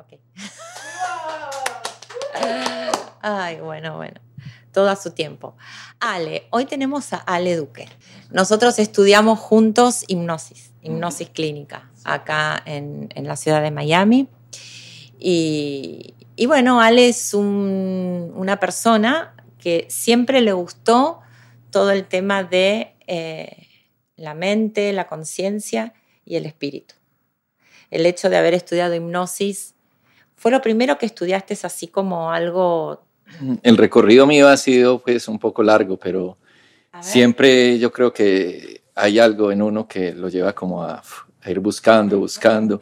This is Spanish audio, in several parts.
Ok. Ay, bueno, bueno. Todo a su tiempo. Ale, hoy tenemos a Ale Duque. Nosotros estudiamos juntos hipnosis, hipnosis clínica, acá en, la ciudad de Miami. Y, bueno, Ale es una persona que siempre le gustó todo el tema de eh, la mente, la conciencia y el espíritu. El hecho de haber estudiado hipnosis fue lo primero que estudiaste es así como algo... El recorrido mío ha sido pues un poco largo, pero siempre yo creo que hay algo en uno que lo lleva como a, ir buscando, buscando.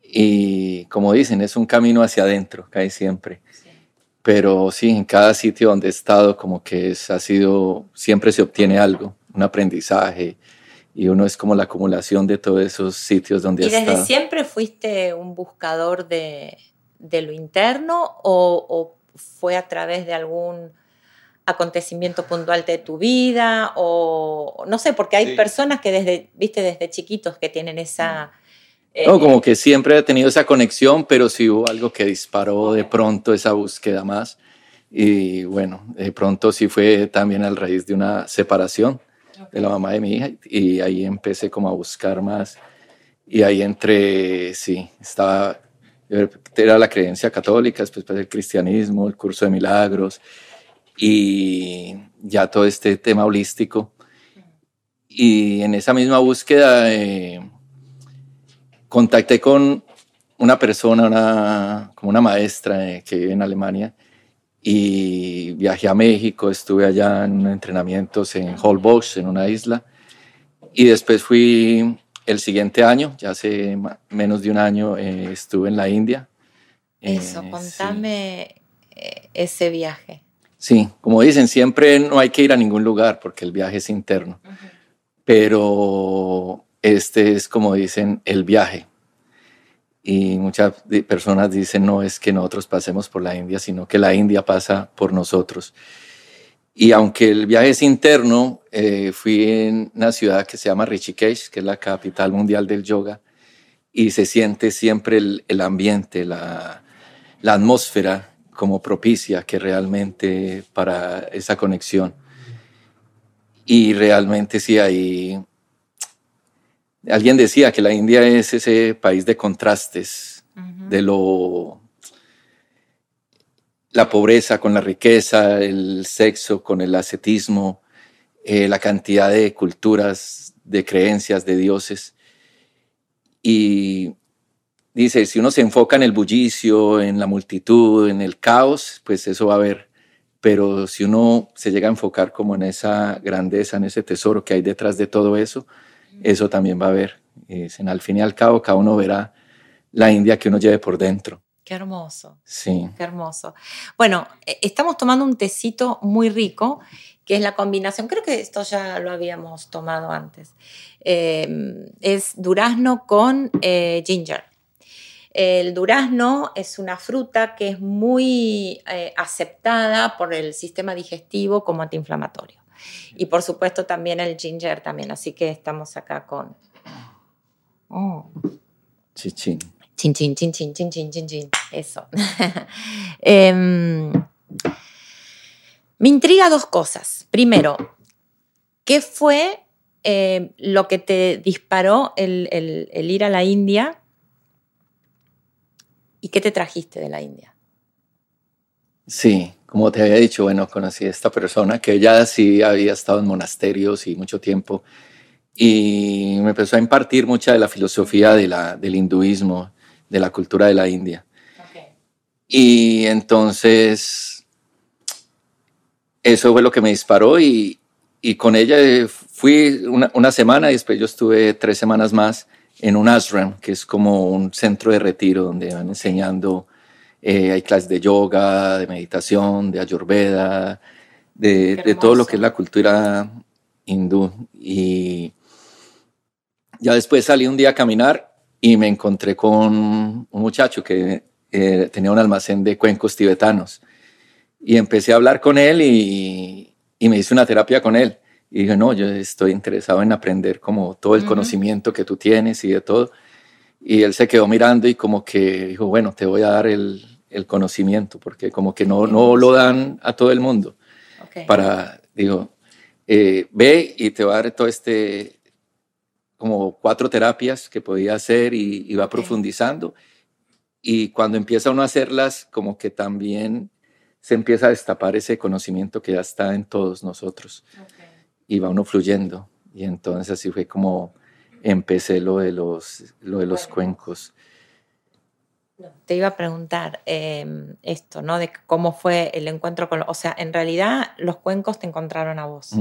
Y como dicen, es un camino hacia adentro, cae siempre. Pero sí, en cada sitio donde he estado, como que es, ha sido, siempre se obtiene algo, un aprendizaje, y uno es como la acumulación de todos esos sitios donde ¿Y desde siempre fuiste un buscador de, de lo interno o, fue a través de algún acontecimiento puntual de tu vida o no sé, porque hay personas que desde, viste, desde chiquitos que tienen esa... Eh, no, como que siempre he tenido esa conexión, pero sí hubo algo que disparó de pronto esa búsqueda más. Y bueno, de pronto sí fue también al raíz de una separación de la mamá de mi hija y ahí empecé como a buscar más y ahí entré, sí, estaba, era la creencia católica, después el cristianismo, el curso de milagros y ya todo este tema holístico. Y en esa misma búsqueda eh, contacté con una persona, una, como una maestra eh, que vive en Alemania, y viajé a México, estuve allá en entrenamientos en Holbox, en una isla, y después fui el siguiente año, ya hace menos de un año, eh, estuve en la India. Eso, eh, contame eh, ese viaje. Sí, como dicen, siempre no hay que ir a ningún lugar porque el viaje es interno, pero este es como dicen el viaje y muchas personas dicen no es que nosotros pasemos por la India, sino que la India pasa por nosotros. Y aunque el viaje es interno, eh, fui en una ciudad que se llama Rishikesh, que es la capital mundial del yoga, y se siente siempre el, el ambiente, la, la atmósfera como propicia que realmente para esa conexión. Y realmente sí hay Alguien decía que la India es ese país de contrastes, de lo la pobreza con la riqueza, el sexo con el ascetismo, eh, la cantidad de culturas, de creencias, de dioses. Y dice, si uno se enfoca en el bullicio, en la multitud, en el caos, pues eso va a haber. Pero si uno se llega a enfocar como en esa grandeza, en ese tesoro que hay detrás de todo eso, eso también va a haber. al fin y al cabo, cada uno verá la India que uno lleve por dentro. Qué hermoso. Sí. Qué hermoso. Bueno, e, estamos tomando un tecito muy rico, que es la combinación, creo que esto ya lo habíamos tomado antes. Em, es durazno con eh, ginger. El durazno es una fruta que es muy eh, aceptada por el sistema digestivo como antiinflamatorio. Y por supuesto también el ginger también, así que estamos acá con... Oh. Chichín. Chin, chin, chin, chin, chin, chin, chin, chin. Eso. Em, me intriga dos cosas. Primero, ¿qué fue eh, lo que te disparó el, el, ir a la India? ¿Y qué te trajiste de la India? Sí, como te había dicho, bueno, conocí a esta persona que ya sí había estado en monasterios y mucho tiempo y me empezó a impartir mucha de la filosofía de la, del hinduismo, de la cultura de la India. Y entonces eso fue lo que me disparó y, y con ella fui una, una, semana y después yo estuve tres semanas más en un ashram, que es como un centro de retiro donde van enseñando eh, hay clases de yoga, de meditación, de ayurveda, de, todo lo que es la cultura hindú. Y ya después salí un día a caminar y me encontré con un muchacho que eh, tenía un almacén de cuencos tibetanos. Y empecé a hablar con él y, me hice una terapia con él. Y dije, no, yo estoy interesado en aprender como todo el conocimiento que tú tienes y de todo. Y él se quedó mirando y como que dijo, bueno, te voy a dar el, el conocimiento, porque como que no, no lo dan a todo el mundo. Para, digo, eh, ve y te va a dar todo este, como cuatro terapias que podía hacer y, va profundizando. Y cuando empieza uno a hacerlas, como que también se empieza a destapar ese conocimiento que ya está en todos nosotros. Y va uno fluyendo. Y entonces así fue como empecé lo de los, lo de los cuencos. Te iba a preguntar em, esto, ¿no? De cómo fue el encuentro con... O sea, en realidad los cuencos te encontraron a vos.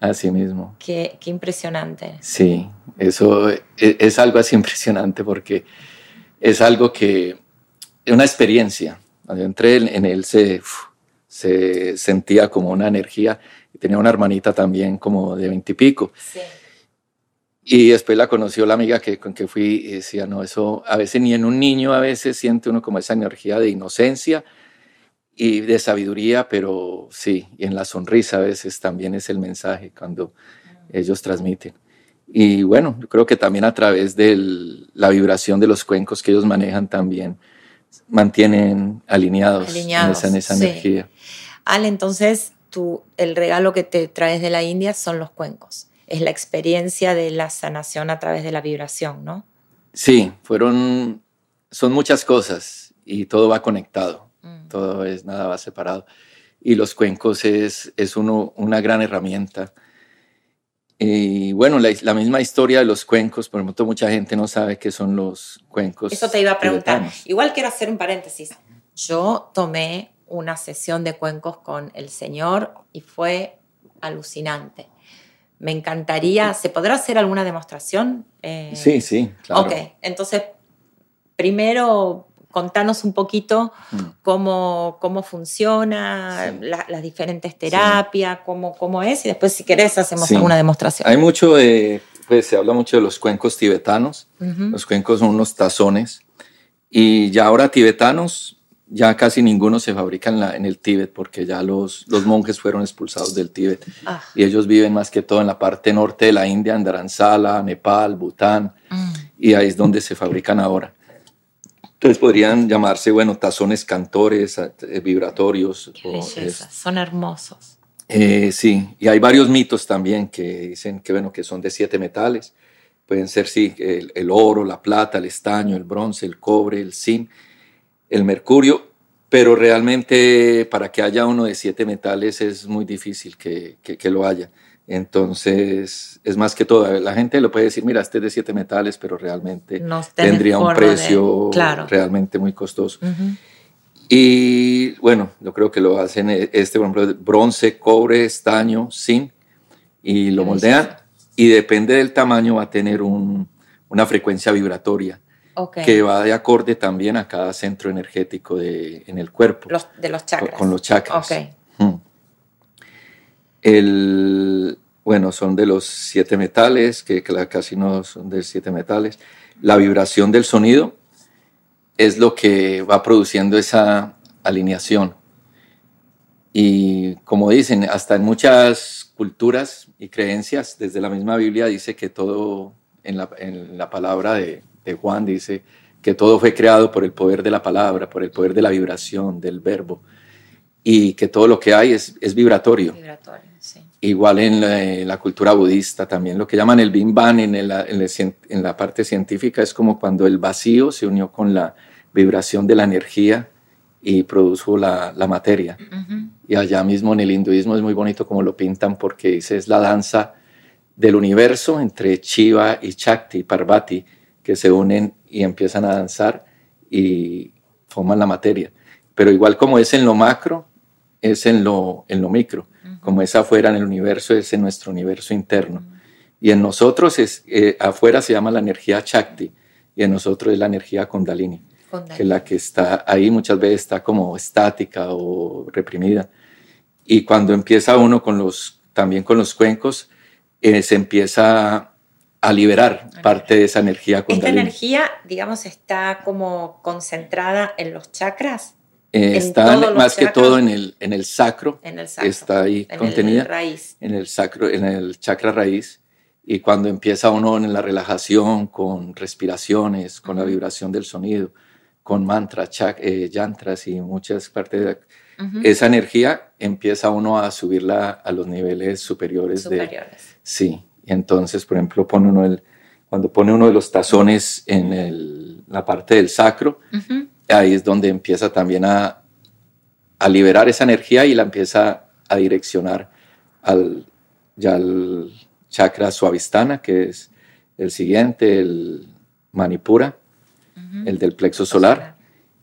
Así mismo. Qué, qué, impresionante. Sí, eso es, es, algo así impresionante porque es algo que... es una experiencia. Cuando entré en él se, se sentía como una energía y tenía una hermanita también como de veintipico. Sí. Y después la conoció la amiga que, con que fui y decía, no, eso a veces ni en un niño a veces siente uno como esa energía de inocencia y de sabiduría, pero sí, y en la sonrisa a veces también es el mensaje cuando ellos transmiten. Y bueno, yo creo que también a través de la vibración de los cuencos que ellos manejan también mantienen alineados, en esa, en esa energía. Al, entonces tú, el regalo que te traes de la India son los cuencos es la experiencia de la sanación a través de la vibración, ¿no? Sí, fueron, son muchas cosas y todo va conectado, mm. todo es, nada va separado. Y los cuencos es, es uno, una gran herramienta. Y bueno, la, misma historia de los cuencos, por ejemplo, mucha gente no sabe qué son los cuencos. Eso te iba a preguntar. Igual quiero hacer un paréntesis. Yo tomé una sesión de cuencos con el Señor y fue alucinante me encantaría, ¿se podrá hacer alguna demostración? Eh, sí, sí, claro. Ok, entonces, primero contanos un poquito mm. cómo, cómo funciona, las diferentes terapias, cómo, cómo es, y después si querés hacemos alguna demostración. Hay mucho pues se habla mucho de los cuencos tibetanos, los cuencos son unos tazones, y ya ahora tibetanos ya casi ninguno se fabrica en, la, en el Tíbet porque ya los, los monjes fueron expulsados del Tíbet ah. y ellos viven más que todo en la parte norte de la India, en Dharamsala, Nepal, Bután mm. y ahí es donde se fabrican ahora. Entonces podrían llamarse, bueno, tazones cantores, eh, vibratorios. son hermosos. Eh, sí, y hay varios mitos también que dicen que, bueno, que son de siete metales. Pueden ser, sí, el, el oro, la plata, el estaño, el bronce, el cobre, el zinc el mercurio, pero realmente para que haya uno de siete metales es muy difícil que, que, lo haya. Entonces, es más que todo, la gente lo puede decir, mira, este es de siete metales, pero realmente tendría un precio realmente muy costoso. Y bueno, yo creo que lo hacen eh, este, por ejemplo, bronce, cobre, estaño, zinc, y lo moldean. Y depende del tamaño, va a tener una frecuencia vibratoria que va de acorde también a cada centro energético de, en el cuerpo. de los chakras. Con, los chakras. El, bueno, son de los siete metales, que, casi no son de siete metales. La vibración del sonido es lo que va produciendo esa alineación. Y como dicen, hasta en muchas culturas y creencias, desde la misma Biblia dice que todo en la, en la palabra de, de Juan dice que todo fue creado por el poder de la palabra, por el poder de la vibración, del verbo, y que todo lo que hay es, es vibratorio. Igual en la, cultura budista también, lo que llaman el Bim Bam en, en, la parte científica es como cuando el vacío se unió con la vibración de la energía y produjo la, la materia. Y allá mismo en el hinduismo es muy bonito como lo pintan porque dice es la danza del universo entre Shiva y Shakti, Parvati, que se unen y empiezan a danzar y forman la materia. Pero igual como es en lo macro, es en lo, en lo micro. Como es afuera en el universo, es en nuestro universo interno. Y en nosotros, es, eh, afuera se llama la energía Chakti y en nosotros es la energía Kundalini, que la que está ahí muchas veces está como estática o reprimida. Y cuando empieza uno con los, también con los cuencos, eh, se empieza a liberar parte de esa energía Esta energía, digamos, está como concentrada en los chakras. Eh, está más que todo en el, en el sacro. En el sacro. Está ahí contenida. En el raíz. En el sacro, en el chakra raíz. Y cuando empieza uno en la relajación, con respiraciones, con la vibración del sonido, con mantras, eh, yantras y muchas partes de esa energía empieza uno a subirla a los niveles superiores. superiores. sí, y entonces, por ejemplo, pone uno el, cuando pone uno de los tazones en el, la parte del sacro, ahí es donde empieza también a, a liberar esa energía y la empieza a direccionar al, ya al chakra suavistana, que es el siguiente, el manipura, el del plexo solar,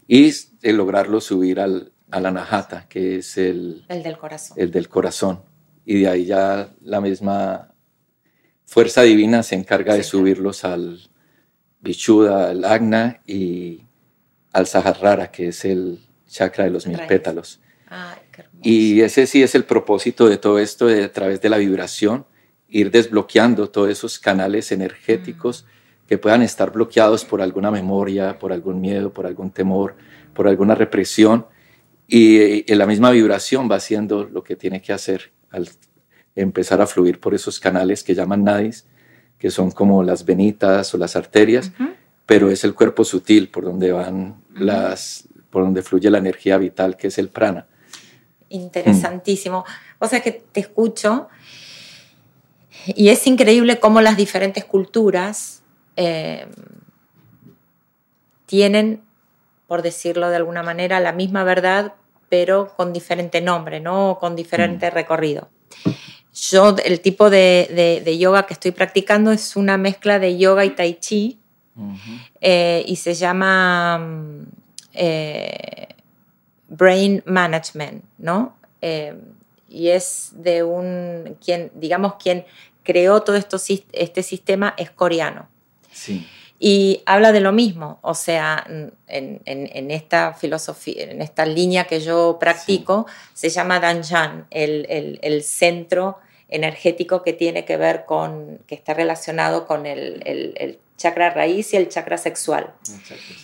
y el lograrlo subir al, al anahata, que es el, el del corazón. El del corazón. Y de ahí ya la misma fuerza divina se encarga de subirlos al Vishuddha, al Agna y al Saharrara, que es el chakra de los mil pétalos. y ese sí es el propósito de todo esto, de a través de la vibración, ir desbloqueando todos esos canales energéticos mm. que puedan estar bloqueados por alguna memoria, por algún miedo, por algún temor, por alguna represión. Y, la misma vibración va haciendo lo que tiene que hacer al empezar a fluir por esos canales que llaman nadis, que son como las venitas o las arterias, pero es el cuerpo sutil por donde van las, por donde fluye la energía vital, que es el prana. Interesantísimo. O sea que te escucho y es increíble cómo las diferentes culturas eh, tienen, por decirlo de alguna manera, la misma verdad, pero con diferente nombre, ¿no? con diferente mm. recorrido. Yo, el tipo de, yoga que estoy practicando es una mezcla de yoga y tai chi eh, y se llama eh, brain management, ¿no? Eh, y es de un, quien, digamos, quien creó todo esto, este sistema es coreano. Sí. Y habla de lo mismo, o sea, en, esta filosofía, en esta línea que yo practico, se llama Danjan, el, el, centro energético que tiene que ver con, que está relacionado con el, chakra raíz y el chakra sexual.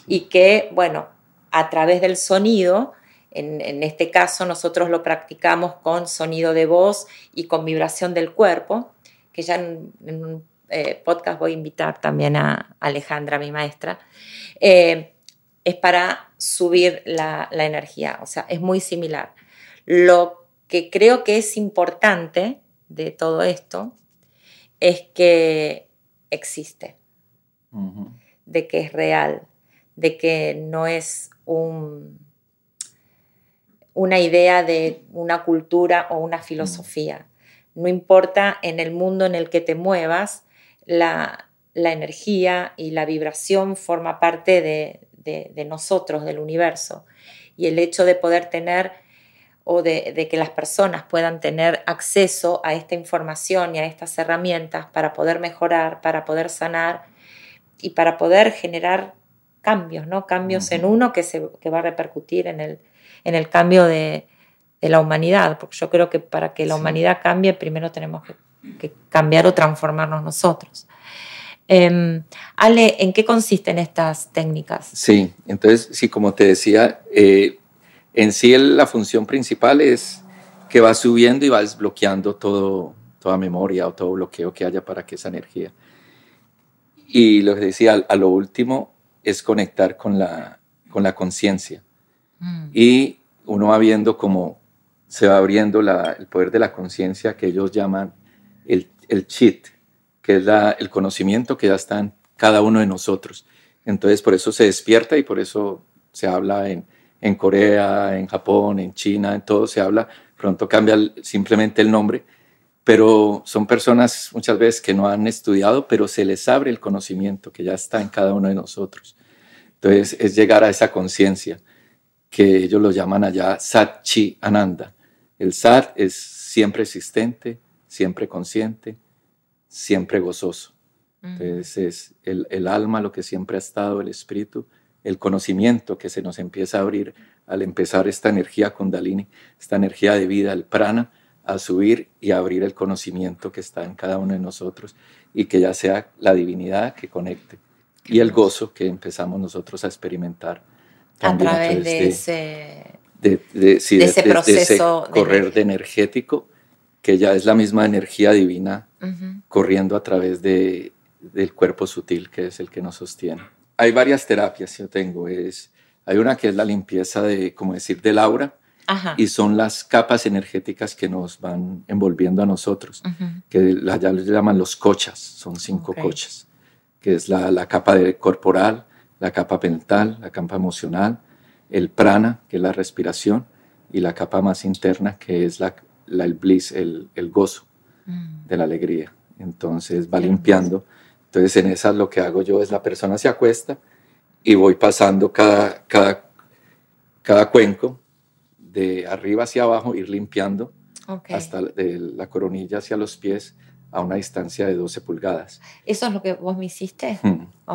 Y que, bueno, a través del sonido, en, este caso nosotros lo practicamos con sonido de voz y con vibración del cuerpo, que ya en, un eh, podcast voy a invitar también a Alejandra, mi maestra, eh, es para subir la, la energía, o sea, es muy similar. Lo que creo que es importante de todo esto es que existe, de que es real, de que no es un, una idea de una cultura o una filosofía. No importa en el mundo en el que te muevas, la, energía y la vibración forma parte de, nosotros, del universo. Y el hecho de poder tener o de, de, que las personas puedan tener acceso a esta información y a estas herramientas para poder mejorar, para poder sanar y para poder generar cambios, ¿no? Cambios en uno que, se, va a repercutir en el, en el cambio de, la humanidad, porque yo creo que para que la humanidad cambie, primero tenemos que, cambiar o transformarnos nosotros. Em, Ale, ¿en qué consisten estas técnicas? Sí, entonces, sí, como te decía, eh, en sí la función principal es que va subiendo y va desbloqueando todo, toda memoria o todo bloqueo que haya para que esa energía. Y lo que decía, a lo último, es conectar con la, con la conciencia. Mm. Y uno va viendo cómo se va abriendo el poder de la conciencia que ellos llaman el, el chit, que es el conocimiento que ya está en cada uno de nosotros. Entonces, por eso se despierta y por eso se habla en, en Corea, en Japón, en China, en todo se habla. Pronto cambia simplemente el nombre, pero son personas muchas veces que no han estudiado, pero se les abre el conocimiento que ya está en cada uno de nosotros. Entonces es llegar a esa conciencia que ellos lo llaman allá Sat Chi Ananda. El Sat es siempre existente, siempre consciente, siempre gozoso. Entonces es el, el, alma lo que siempre ha estado, el espíritu, el conocimiento que se nos empieza a abrir al empezar esta energía kundalini, esta energía de vida, el prana, a subir y abrir el conocimiento que está en cada uno de nosotros y que ya sea la divinidad que conecte y el gozo que empezamos nosotros a experimentar. A través de, ese, de, ese proceso. correr de energético, que ya es la misma energía divina corriendo a través de, del cuerpo sutil, que es el que nos sostiene. Hay varias terapias que yo tengo. Es, hay una que es la limpieza de, como decir, del aura, y son las capas energéticas que nos van envolviendo a nosotros, que la, ya les llaman los cochas, son cinco cochas, que es la, la, capa de corporal, la capa mental, la capa emocional, el prana, que es la respiración, y la capa más interna, que es la, el bliss, el, el gozo mm. de la alegría. Entonces va limpiando. Entonces en esas lo que hago yo es la persona se acuesta y voy pasando cada, cada, cada cuenco de arriba hacia abajo, ir limpiando hasta de la coronilla hacia los pies a una distancia de 12 pulgadas. ¿Eso es lo que vos me hiciste?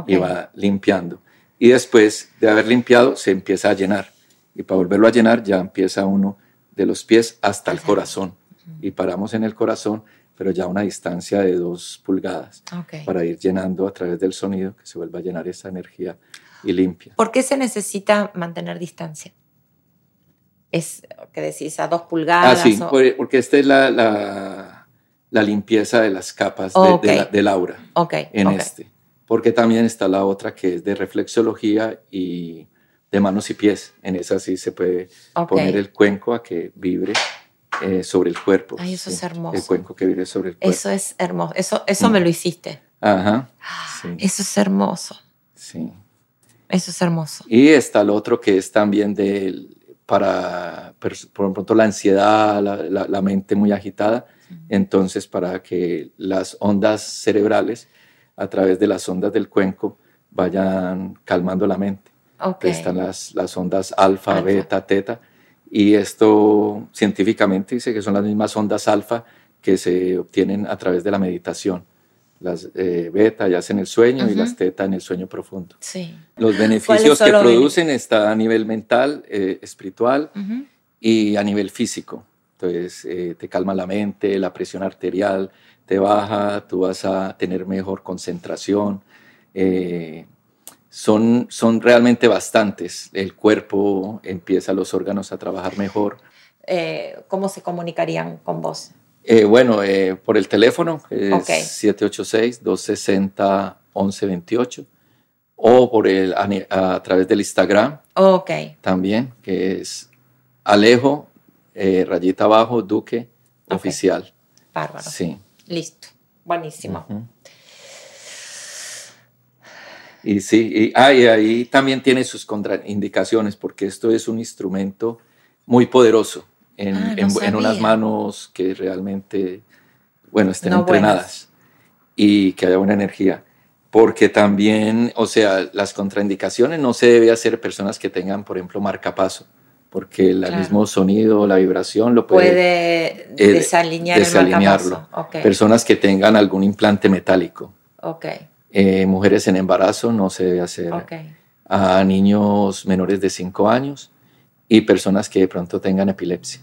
Y va limpiando. Y después de haber limpiado, se empieza a llenar. Y para volverlo a llenar, ya empieza uno de los pies hasta el corazón. Y paramos en el corazón, pero ya a una distancia de dos pulgadas, para ir llenando a través del sonido, que se vuelva a llenar esa energía y limpia. ¿Por qué se necesita mantener distancia? Es que decís a dos pulgadas. Ah, sí, porque esta es la, la, limpieza de las capas de, del aura en este. Porque también está la otra que es de reflexología y de manos y pies. En esa sí se puede poner el cuenco a que vibre eh, sobre el cuerpo. Ay, eso es hermoso. El cuenco que vibre sobre el cuerpo. Eso es hermoso. Eso, eso me lo hiciste. Ajá. Eso es hermoso. Sí. Eso es hermoso. Y está el otro que es también de, para, por ejemplo, la ansiedad, la, la, mente muy agitada. Entonces, para que las ondas cerebrales, a través de las ondas del cuenco, vayan calmando la mente. Okay. Están las, las ondas alfa, beta, teta. Y esto científicamente dice que son las mismas ondas alfa que se obtienen a través de la meditación. Las eh, beta ya en el sueño y las teta en el sueño profundo. Sí. Los beneficios que producen están a nivel mental, eh, espiritual y a nivel físico. Entonces eh, te calma la mente, la presión arterial te baja, tú vas a tener mejor concentración. Son, son realmente bastantes. El cuerpo empieza los órganos a trabajar mejor. ¿Cómo se comunicarían con vos? Eh, bueno, eh, por el teléfono, es 786-260-1128, o por el, a, través del Instagram okay. también, que es Alejo, eh, rayita abajo, Duque, oficial. Bárbaro. Sí. Listo. Buenísimo. Y sí, y, ah, y ahí también tiene sus contraindicaciones, porque esto es un instrumento muy poderoso en, ah, unas manos que realmente, bueno, estén entrenadas y que haya buena energía. Porque también, o sea, las contraindicaciones no se debe hacer personas que tengan, por ejemplo, marcapaso, porque el mismo sonido, la vibración lo puede, puede eh, desalinear desalinearlo. Personas que tengan algún implante metálico. Okay. Eh, mujeres en embarazo no se debe hacer. A niños menores de 5 años y personas que de pronto tengan epilepsia.